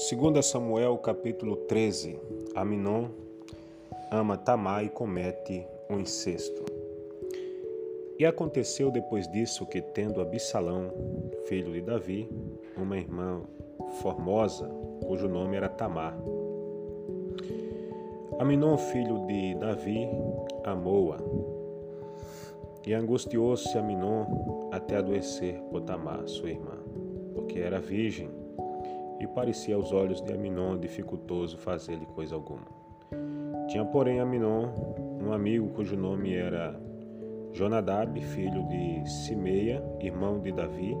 2 Samuel capítulo 13 Aminon ama Tamar e comete um incesto. E aconteceu depois disso que, tendo Absalão, filho de Davi, uma irmã formosa, cujo nome era Tamar, Aminon, filho de Davi, amou-a. E angustiou-se Aminon até adoecer por Tamar, sua irmã, porque era virgem e parecia aos olhos de Aminon dificultoso fazer-lhe coisa alguma. Tinha, porém, Aminon um amigo cujo nome era Jonadab, filho de Simeia, irmão de Davi,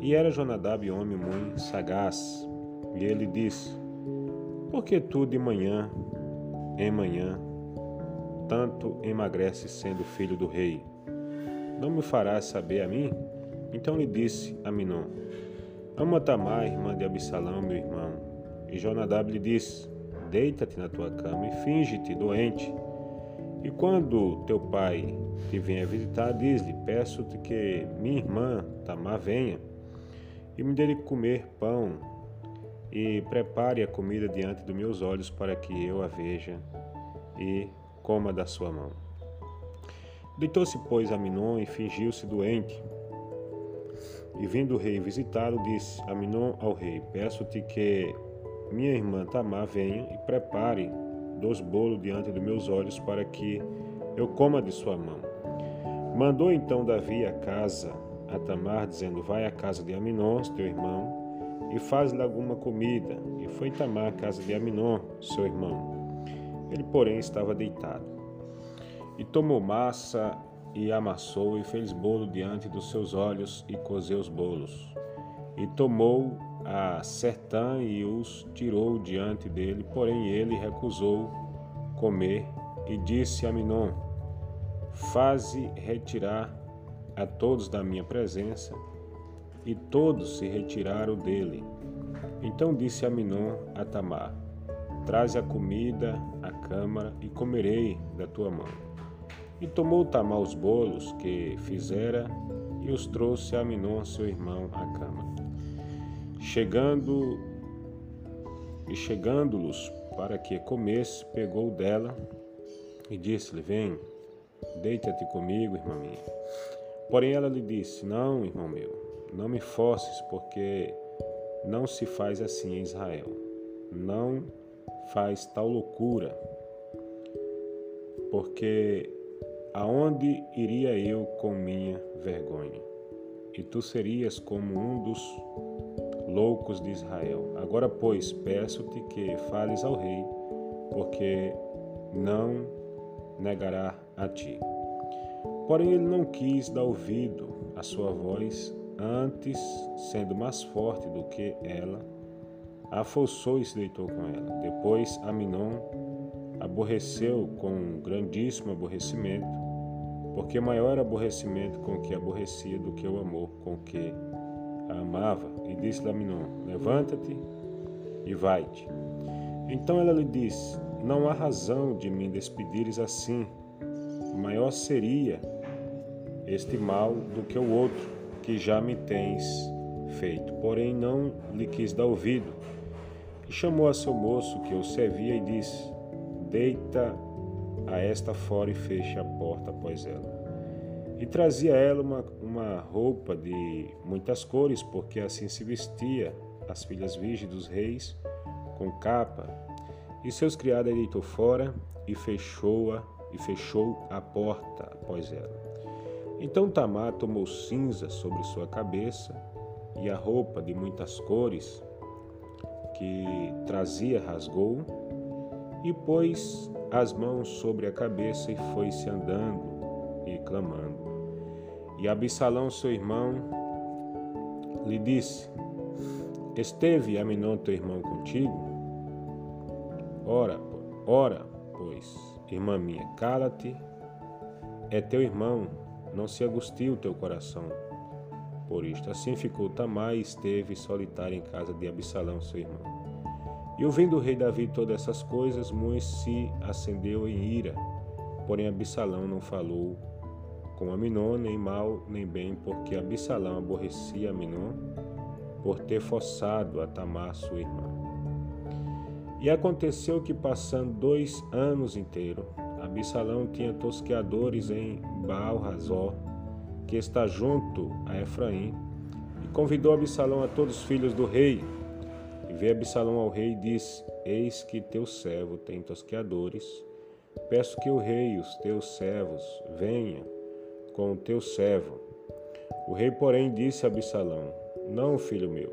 e era Jonadab homem muito sagaz. E ele disse: Por que tu de manhã, em manhã, tanto emagrece sendo filho do rei? Não me farás saber a mim? Então lhe disse Aminon: Ama Tamar, irmã de Absalão, meu irmão. E Jonadab lhe disse: Deita-te na tua cama e finge-te doente. E quando teu pai te venha visitar, diz-lhe: Peço-te que minha irmã Tamar venha e me dê de comer pão e prepare a comida diante dos meus olhos para que eu a veja e coma da sua mão. Deitou-se, pois, Aminon e fingiu-se doente. E vindo o rei visitá-lo, disse Aminon ao rei: Peço-te que minha irmã Tamar venha e prepare dois bolos diante dos meus olhos para que eu coma de sua mão. Mandou então Davi a casa a Tamar, dizendo: Vai à casa de Aminon, teu irmão, e faz-lhe alguma comida. E foi Tamar à casa de Aminon, seu irmão. Ele, porém, estava deitado. E tomou massa e amassou e fez bolo diante dos seus olhos e cozeu os bolos. E tomou a sertã e os tirou diante dele, porém ele recusou comer e disse a Minon: Faze retirar a todos da minha presença. E todos se retiraram dele. Então disse a Minon a Tamar: Traze a comida à câmara e comerei da tua mão. E tomou Tamar os bolos que fizera e os trouxe a Minon, seu irmão, à cama. Chegando e chegando-los para que comesse, pegou dela e disse-lhe: Vem, deita-te comigo, irmã minha. Porém ela lhe disse: Não, irmão meu, não me forces, porque não se faz assim em Israel. Não faz tal loucura, porque Aonde iria eu com minha vergonha? E tu serias como um dos loucos de Israel. Agora, pois, peço-te que fales ao rei, porque não negará a ti. Porém, ele não quis dar ouvido à sua voz, antes, sendo mais forte do que ela, afossou e se deitou com ela. Depois, Aminon aborreceu com um grandíssimo aborrecimento, porque maior aborrecimento com que aborrecia do que o amor com que a amava, e disse-lhe a Minon: Levanta-te e vai-te. Então ela lhe disse: Não há razão de me despedires assim. Maior seria este mal do que o outro que já me tens feito. Porém, não lhe quis dar ouvido. E chamou a seu moço que o servia e disse: Deita a esta fora e feche a porta após ela. E trazia a ela uma, uma roupa de muitas cores, porque assim se vestia as filhas virgens dos reis, com capa. E seus criados a deitou fora e fechou-a e fechou a porta após ela. Então Tamar tomou cinza sobre sua cabeça e a roupa de muitas cores que trazia rasgou e pôs as mãos sobre a cabeça e foi-se andando e clamando. E Absalão, seu irmão, lhe disse: Esteve Aminon, teu irmão, contigo? Ora, ora, pois, irmã minha, cala-te, é teu irmão, não se angustie o teu coração. Por isto, assim ficou Tamar e esteve solitário em casa de Absalão, seu irmão. E ouvindo o rei Davi todas essas coisas, muito se acendeu em ira. Porém Absalão não falou com Aminon, nem mal nem bem, porque Absalão aborrecia Aminon por ter forçado a Tamar, sua irmã. E aconteceu que, passando dois anos inteiros, Absalão tinha tosqueadores em Baal-Razor, que está junto a Efraim, e convidou Absalão a todos os filhos do rei. E veio Absalão ao rei e disse: Eis que teu servo tem tosqueadores. Peço que o rei e os teus servos venham com o teu servo. O rei, porém, disse a Absalão: Não, filho meu,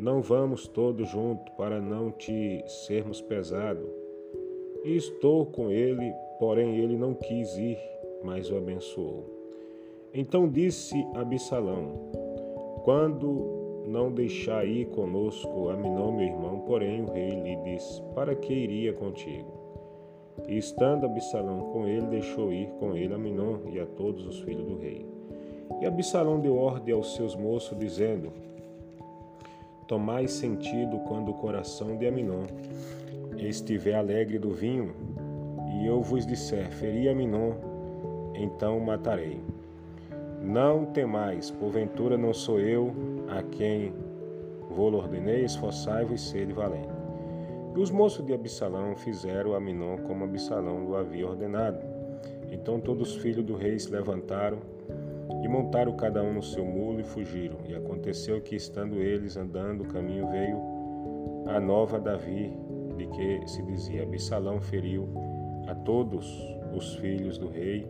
não vamos todos juntos para não te sermos pesado. E estou com ele, porém ele não quis ir, mas o abençoou. Então disse Absalão: Quando não deixar ir conosco Aminon, meu irmão, porém o rei lhe disse: Para que iria contigo? E estando Absalão com ele, deixou ir com ele Aminon e a todos os filhos do rei. E Absalão deu ordem aos seus moços, dizendo: Tomai sentido quando o coração de Aminon estiver alegre do vinho, e eu vos disser: Feri Aminon, então o matarei. Não temais, porventura não sou eu a quem vou ordenei, esforçai-vos e sede valente. E os moços de Absalão fizeram a Aminon como Absalão o havia ordenado. Então todos os filhos do rei se levantaram e montaram cada um no seu mulo e fugiram. E aconteceu que, estando eles andando o caminho, veio a nova Davi, de que se dizia: Absalão feriu a todos os filhos do rei,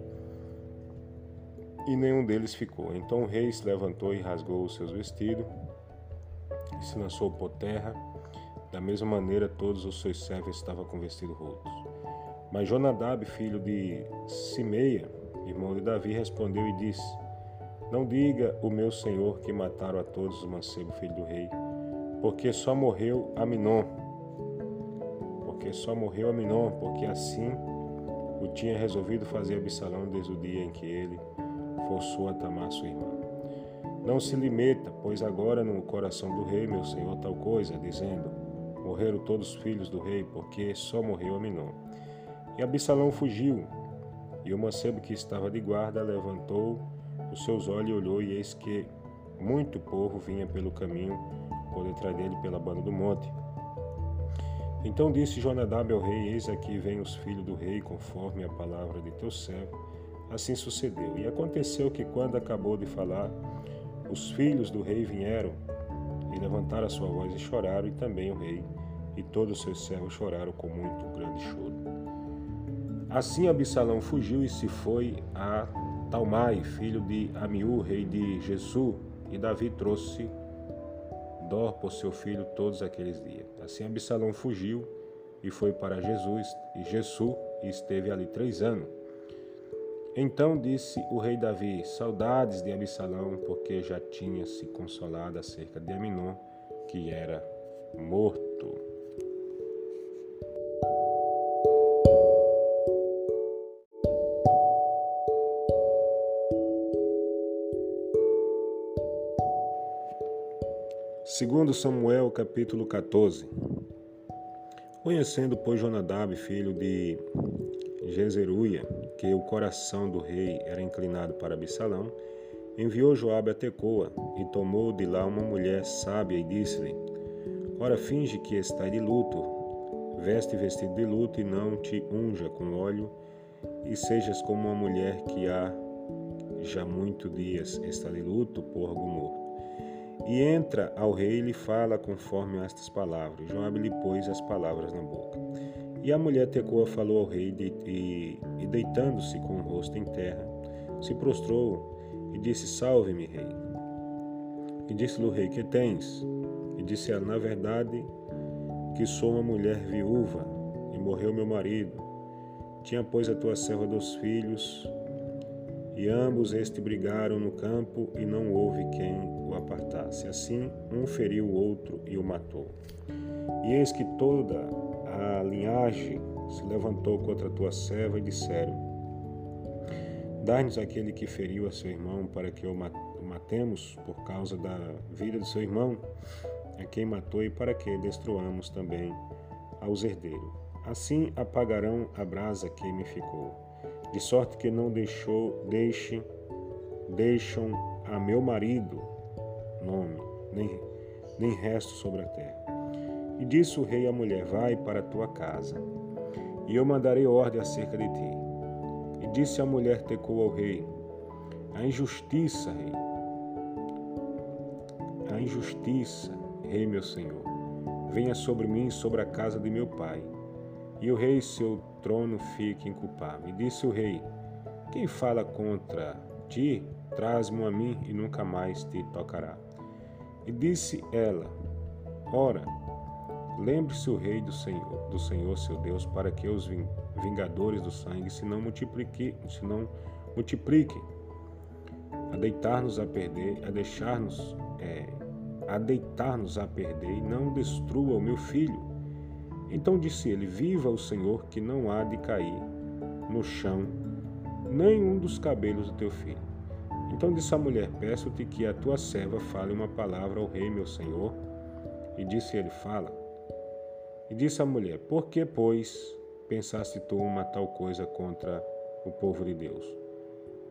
e nenhum deles ficou. Então o rei se levantou e rasgou os seus vestidos, e se lançou por terra. Da mesma maneira, todos os seus servos estavam com vestidos rotos. Mas Jonadab, filho de Simeia, irmão de Davi, respondeu e disse: não diga o meu senhor que mataram a todos os mancebos, filho do rei, porque só morreu Aminon. Porque só morreu Aminon, porque assim o tinha resolvido fazer Absalão desde o dia em que ele forçou a Tamar, sua irmã. Não se limita, pois agora no coração do rei, meu senhor, tal coisa, dizendo: Morreram todos os filhos do rei, porque só morreu Aminon. E Absalão fugiu, e o mancebo que estava de guarda levantou os seus olhos olhou e eis que muito povo vinha pelo caminho por detrás dele pela banda do monte. Então disse Jonadab ao rei: Eis aqui vem os filhos do rei, conforme a palavra de teu servo. Assim sucedeu. E aconteceu que, quando acabou de falar, os filhos do rei vieram e levantaram a sua voz e choraram, e também o rei e todos os seus servos choraram com muito grande choro. Assim Absalão fugiu e se foi a Talmai, filho de Amiú, rei de Jesu, e Davi trouxe Dor por seu filho todos aqueles dias. Assim Absalão fugiu e foi para Jesus e Jesu e esteve ali três anos. Então disse o rei Davi: Saudades de Absalão, porque já tinha se consolado acerca de Aminon, que era morto. Segundo Samuel, capítulo 14. Conhecendo, pois, Jonadab, filho de Jezeruia, que o coração do rei era inclinado para Absalão, enviou Joabe a Tecoa e tomou de lá uma mulher sábia e disse-lhe: Ora, finge que está de luto, veste vestido de luto e não te unja com óleo, e sejas como uma mulher que há já muito dias está de luto por morto. E entra ao rei e lhe fala conforme estas palavras. Joabe lhe pôs as palavras na boca. E a mulher Tecoa falou ao rei de, e, e deitando-se com o rosto em terra, se prostrou e disse: Salve-me, rei. E disse-lhe o rei: Que tens? E disse ela: Na verdade, que sou uma mulher viúva e morreu meu marido. Tinha, pois, a tua serva dos filhos, e ambos este brigaram no campo, e não houve quem o apartasse. Assim, um feriu o outro e o matou. E eis que toda a linhagem se levantou contra a tua serva e disseram: Dá-nos aquele que feriu a seu irmão para que o matemos por causa da vida de seu irmão, a quem matou, e para que destruamos também aos herdeiros. Assim apagarão a brasa que me ficou de sorte que não deixou, deixe, deixam a meu marido nome, nem, nem resto sobre a terra. E disse o rei à mulher: Vai para a tua casa, e eu mandarei ordem acerca de ti. E disse a mulher Tecou ao rei: A injustiça, rei, a injustiça, rei meu senhor, venha sobre mim e sobre a casa de meu pai, e o rei seu trono fique inculpável. E disse o rei: Quem fala contra ti, traz-mo a mim e nunca mais te tocará. E disse ela: Ora, lembre-se o rei do Senhor, do Senhor seu Deus, para que os vingadores do sangue se não multipliquem, se não multipliquem, a deitar-nos a perder, a deixar-nos, é, a deitar-nos a perder e não destrua o meu filho. Então disse ele: Viva o Senhor, que não há de cair no chão nenhum dos cabelos do teu filho. Então disse a mulher: Peço-te que a tua serva fale uma palavra ao rei, meu senhor. E disse ele: Fala. E disse a mulher: Por que, pois, pensaste tu uma tal coisa contra o povo de Deus?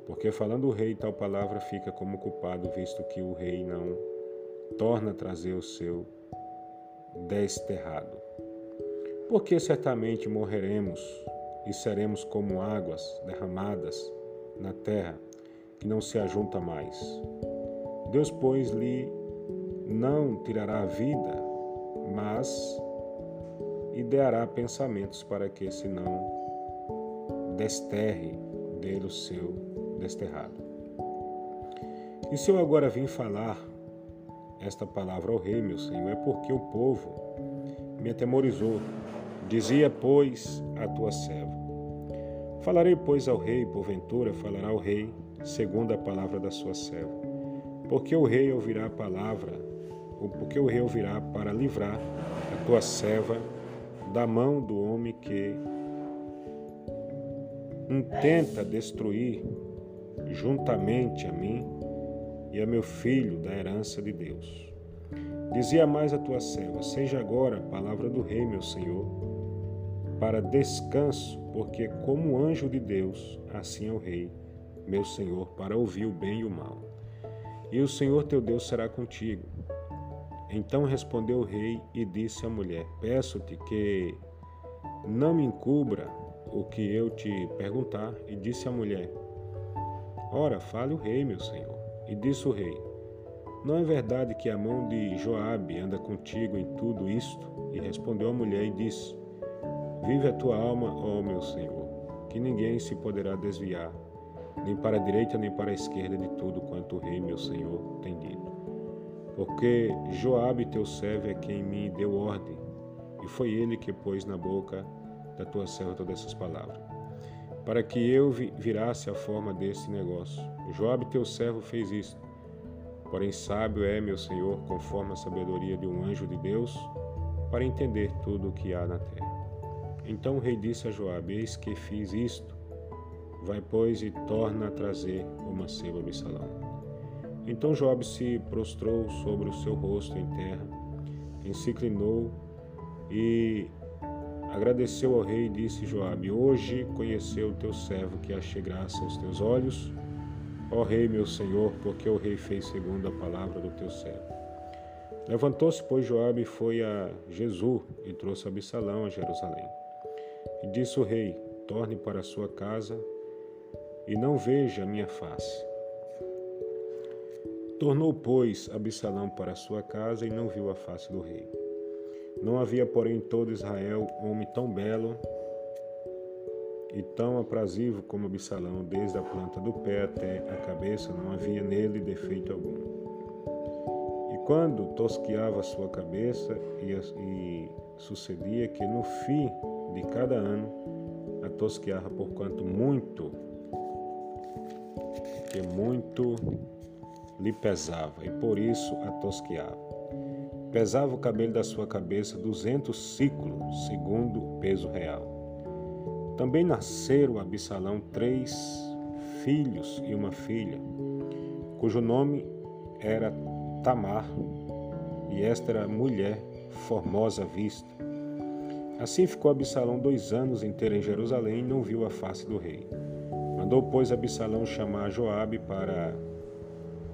Porque falando o rei tal palavra fica como culpado, visto que o rei não torna a trazer o seu desterrado. Porque certamente morreremos e seremos como águas derramadas na terra que não se ajunta mais. Deus, pois, lhe não tirará a vida, mas ideará pensamentos para que se não desterre dele o seu desterrado. E se eu agora vim falar esta palavra ao rei, meu senhor, é porque o povo me atemorizou. Dizia, pois, a tua serva: Falarei, pois, ao rei, porventura falará ao rei, segundo a palavra da sua serva. Porque o rei ouvirá a palavra, ou porque o rei ouvirá para livrar a tua serva da mão do homem que intenta destruir juntamente a mim e a meu filho da herança de Deus. Dizia mais a tua serva: Seja agora a palavra do rei, meu senhor, para descanso, porque como anjo de Deus, assim é o rei meu Senhor, para ouvir o bem e o mal. E o Senhor teu Deus será contigo. Então respondeu o rei e disse à mulher: Peço-te que não me encubra o que eu te perguntar. E disse a mulher: Ora, fale o rei, meu senhor. E disse o rei: Não é verdade que a mão de Joabe anda contigo em tudo isto? E respondeu a mulher e disse: Vive a tua alma, ó meu senhor, que ninguém se poderá desviar nem para a direita nem para a esquerda de tudo quanto o rei meu senhor tem dito. Porque Joabe teu servo é quem me deu ordem, e foi ele que pôs na boca da tua serva todas essas palavras, para que eu virasse a forma desse negócio. Joabe teu servo fez isso. Porém sábio é meu senhor, conforme a sabedoria de um anjo de Deus, para entender tudo o que há na terra. Então o rei disse a Joabe: Eis que fiz isto Vai, pois, e torna a trazer o mancebo Absalão. Então Job se prostrou sobre o seu rosto em terra, e se inclinou e agradeceu ao rei e disse Joabe: Hoje conheceu o teu servo que achei graça aos teus olhos, ó rei meu senhor, porque o rei fez segundo a palavra do teu servo. Levantou-se, pois, Joabe e foi a Jesus e trouxe Absalão a Jerusalém. E disse o rei: Torne para a sua casa e não veja a minha face. Tornou, pois, Absalão para sua casa e não viu a face do rei. Não havia, porém, em todo Israel homem tão belo e tão aprazível como Absalão, desde a planta do pé até a cabeça, não havia nele defeito algum. E quando tosqueava sua cabeça, e, e sucedia que no fim de cada ano a tosqueava, porquanto muito que muito lhe pesava, e por isso a tosqueava. Pesava o cabelo da sua cabeça duzentos ciclos, segundo o peso real. Também nasceram a Absalão três filhos e uma filha, cujo nome era Tamar, e esta era mulher formosa vista. Assim ficou Absalão dois anos inteiro em Jerusalém e não viu a face do rei. Mandou, pois, Absalão chamar Joabe para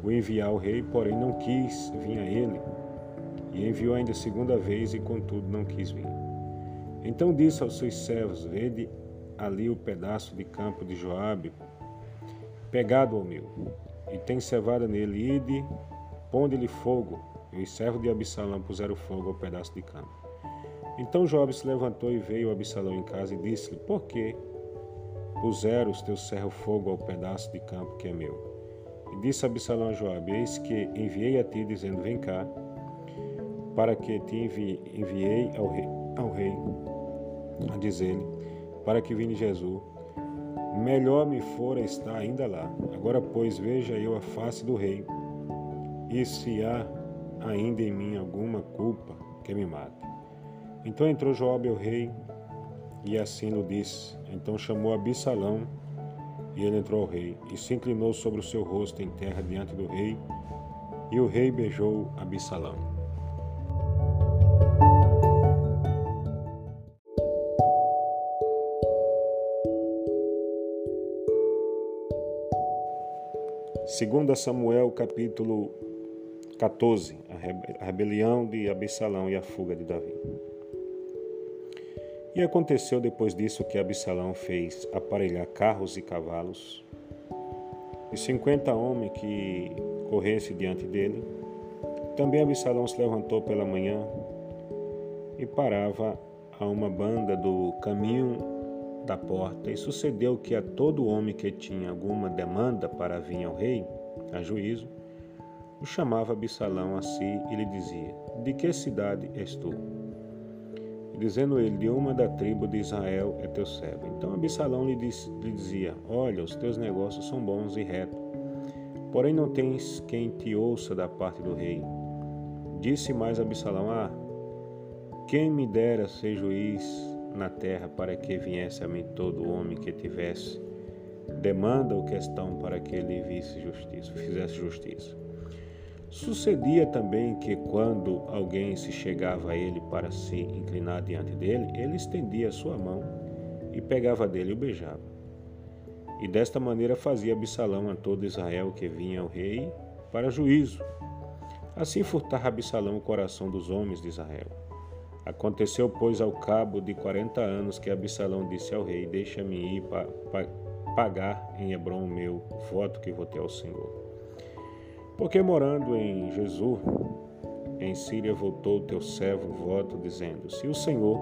o enviar ao rei, porém não quis vir a ele. E enviou ainda segunda vez, e contudo não quis vir. Então disse aos seus servos: Vede ali o pedaço de campo de Joabe, pegado ao meu, e tem cevada nele, ide, ponde-lhe fogo. E os servos de Absalão puseram fogo ao pedaço de campo. Então Joabe se levantou e veio Absalão em casa e disse-lhe: Por que puseram os teus servos fogo ao pedaço de campo que é meu? E disse Absalão a Joabe: Eis que enviei a ti, dizendo: Vem cá, para que te envi enviei ao rei, ao rei a dizer-lhe: Para que vine Jesus. Melhor me fora estar ainda lá. Agora, pois, veja eu a face do rei, e se há ainda em mim alguma culpa, que me mate. Então entrou Joabe ao rei e assim lhe disse. Então chamou Absalão e ele entrou ao rei e se inclinou sobre o seu rosto em terra diante do rei e o rei beijou Absalão. Segunda Samuel capítulo 14, a rebelião de Absalão e a fuga de Davi. E aconteceu depois disso que Absalão fez aparelhar carros e cavalos, e cinquenta homens que corressem diante dele. Também Absalão se levantou pela manhã e parava a uma banda do caminho da porta, e sucedeu que a todo homem que tinha alguma demanda para vir ao rei, a juízo, o chamava Absalão a si e lhe dizia: De que cidade és tu? Dizendo ele, de uma da tribo de Israel é teu servo. Então Absalão lhe, lhe dizia, olha, os teus negócios são bons e retos, porém não tens quem te ouça da parte do rei. Disse mais Absalão, ah, quem me dera ser juiz na terra para que viesse a mim todo homem que tivesse demanda ou questão para que ele visse justiça, fizesse justiça. Sucedia também que, quando alguém se chegava a ele para se inclinar diante dele, ele estendia sua mão e pegava dele e o beijava. E desta maneira fazia Absalão a todo Israel que vinha ao rei para juízo. Assim furtava Absalão o coração dos homens de Israel. Aconteceu, pois, ao cabo de quarenta anos que Absalão disse ao rei: Deixa-me ir para pagar em Hebron o meu voto que votei ao Senhor. Porque morando em Jesus, em Síria, voltou o teu servo voto, dizendo: Se o Senhor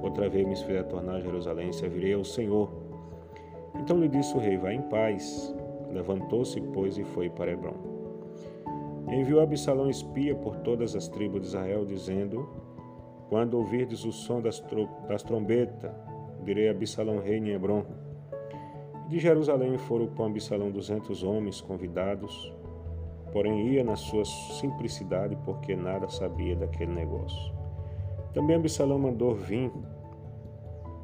outra vez me fizer tornar a Jerusalém, servirei ao Senhor. Então lhe disse o rei: Vá em paz. Levantou-se, pois, e foi para Hebron. Enviou Absalão espia por todas as tribos de Israel, dizendo: Quando ouvirdes o som das, das trombetas, direi a Absalão rei em Hebron. De Jerusalém foram com Absalão duzentos homens convidados, porém ia na sua simplicidade porque nada sabia daquele negócio. Também Absalão mandou vir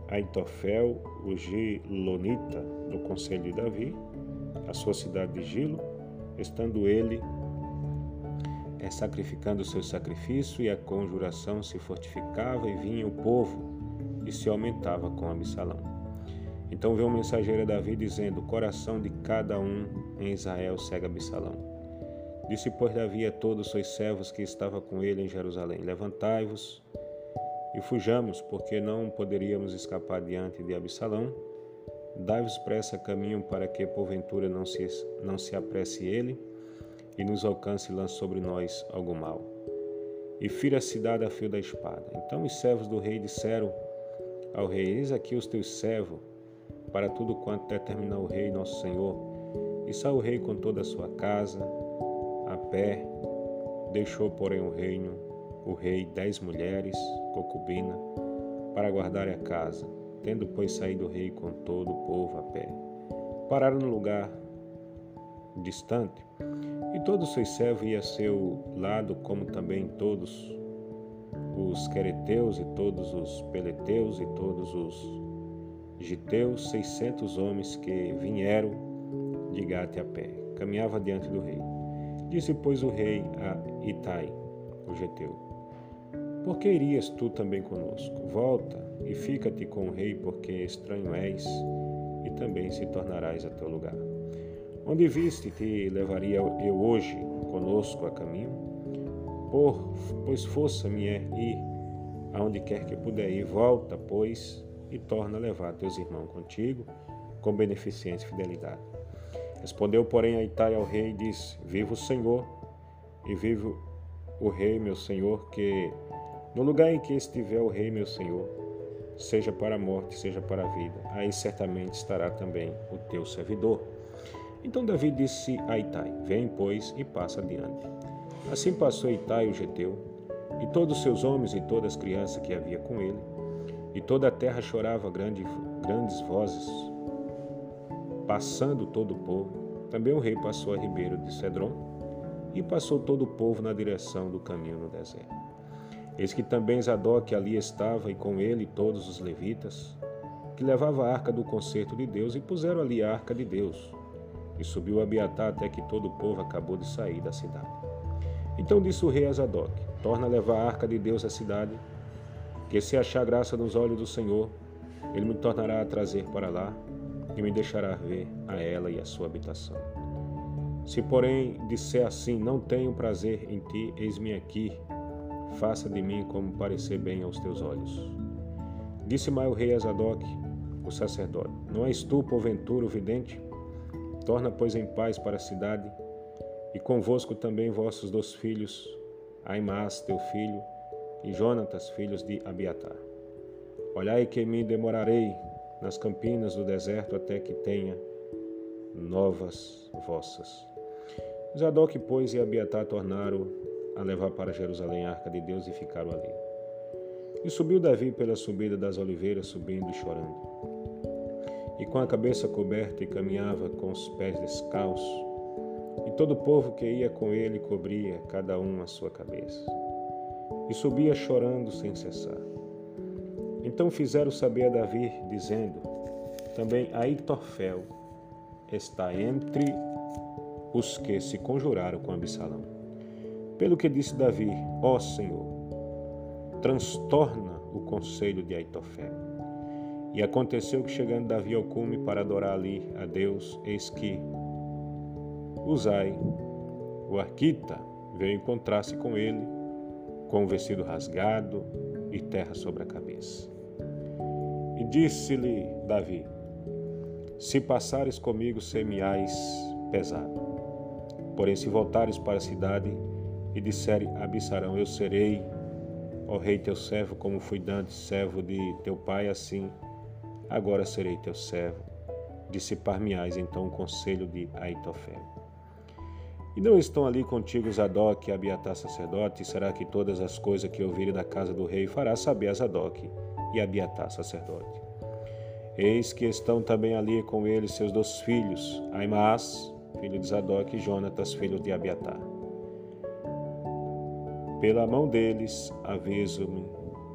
Aitofel, o Gilonita, do conselho de Davi, a sua cidade de Gilo, estando ele é, sacrificando o seu sacrifício e a conjuração se fortificava e vinha o povo e se aumentava com Absalão. Então veio um mensageiro a Davi dizendo: O coração de cada um em Israel segue Absalão. Disse, pois, Davi a todos os seus servos que estavam com ele em Jerusalém: Levantai-vos e fujamos, porque não poderíamos escapar diante de Absalão. Dai-vos pressa caminho para que, porventura, não se, não se apresse ele e nos alcance e lance sobre nós algum mal. E fira a cidade a fio da espada. Então os servos do rei disseram ao rei: Eis aqui os teus servos, para tudo quanto determinar o rei, nosso senhor. E saiu o rei com toda a sua casa, pé, deixou, porém, o reino, o rei, dez mulheres, concubina, para guardar a casa, tendo, pois, saído o rei com todo o povo a pé. Pararam no lugar distante, e todos os seus servos iam a seu lado, como também todos os quereteus e todos os peleteus e todos os giteus, seiscentos homens que vieram de Gate a pé. Caminhava diante do rei. Disse, pois, o rei a Itai, o geteu: Por que irias tu também conosco? Volta e fica-te com o rei, porque estranho és, e também se tornarás a teu lugar. Onde viste te levaria eu hoje conosco a caminho? por, pois força me é ir aonde quer que puder ir. Volta, pois, e torna a levar teus irmãos contigo com beneficência e fidelidade. Respondeu, porém, a Itai ao rei e disse: Viva o Senhor e viva o rei, meu senhor, que no lugar em que estiver o rei, meu senhor, seja para a morte, seja para a vida, aí certamente estará também o teu servidor. Então Davi disse a Itai: Vem, pois, e passa adiante. Assim passou Itai o geteu, e todos os seus homens e todas as crianças que havia com ele, e toda a terra chorava grande, grandes vozes, passando todo o povo. Também o rei passou a ribeiro de Cedron, e passou todo o povo na direção do caminho no deserto. Eis que também Zadok ali estava, e com ele todos os levitas, que levava a arca do concerto de Deus, e puseram ali a arca de Deus. E subiu Abiatar até que todo o povo acabou de sair da cidade. Então disse o rei a Zadok: Torna a levar a arca de Deus à cidade, que se achar graça nos olhos do Senhor, ele me tornará a trazer para lá e me deixará ver a ela e a sua habitação. Se, porém, disser assim: Não tenho prazer em ti, eis-me aqui, faça de mim como parecer bem aos teus olhos. Disse mais o rei a Zadok, o sacerdote: Não és tu, porventura, o vidente? Torna, pois, em paz para a cidade, e convosco também vossos dois filhos, Aimas, teu filho, e Jonatas, filhos de Abiatar. Olhai que me demorarei nas campinas do deserto até que tenha novas vossas. Zadok, pois, e Abiatar tornaram a levar para Jerusalém a arca de Deus e ficaram ali. E subiu Davi pela subida das oliveiras, subindo e chorando. E com a cabeça coberta e caminhava com os pés descalços. E todo o povo que ia com ele cobria cada um a sua cabeça. E subia chorando sem cessar. Então fizeram saber a Davi, dizendo: Também Aitofel está entre os que se conjuraram com Absalão. Pelo que disse Davi: Ó Senhor, transtorna o conselho de Aitofel. E aconteceu que, chegando Davi ao cume para adorar ali a Deus, eis que Uzai, o arquita, veio encontrar-se com ele, com o vestido rasgado e terra sobre a cabeça. E disse-lhe Davi: Se passares comigo, semiais pesado. Porém, se voltares para a cidade e disserem a Abissarão, eu serei, ó rei teu servo, como fui dantes servo de teu pai, assim agora serei teu servo. Dissipar-me-ás então o conselho de Aitofel. E não estão ali contigo Zadok e Abiatar sacerdote? Será que todas as coisas que ouvirem da casa do rei fará saber a Zadok e Abiatar sacerdote? Eis que estão também ali com ele seus dois filhos, Aimaas filho de Zadok, e Jonatas, filho de Abiatar. Pela mão deles aviso-me,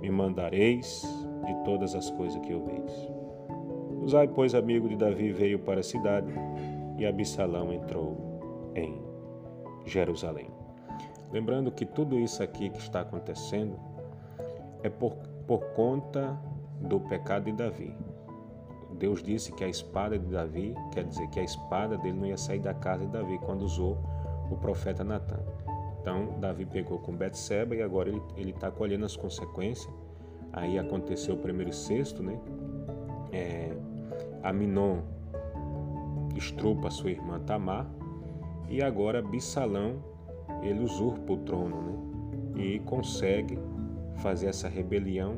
me mandareis de todas as coisas que ouveis. Usai, pois, amigo de Davi, veio para a cidade, e Absalão entrou em Jerusalém. Lembrando que tudo isso aqui que está acontecendo é por, por conta do pecado de Davi. Deus disse que a espada de Davi, quer dizer que a espada dele não ia sair da casa de Davi quando usou o profeta Natan. Então, Davi pegou com Betseba e agora ele está colhendo as consequências. Aí aconteceu o primeiro sexto, né? É, Aminon estrupa sua irmã Tamar e agora Bissalão ele usurpa o trono, né? E consegue fazer essa rebelião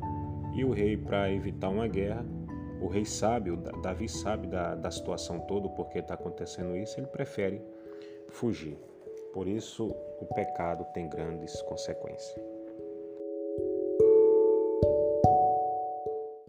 e o rei para evitar uma guerra o rei sabe, o Davi sabe da, da situação toda, porque está acontecendo isso, ele prefere fugir. Por isso, o pecado tem grandes consequências.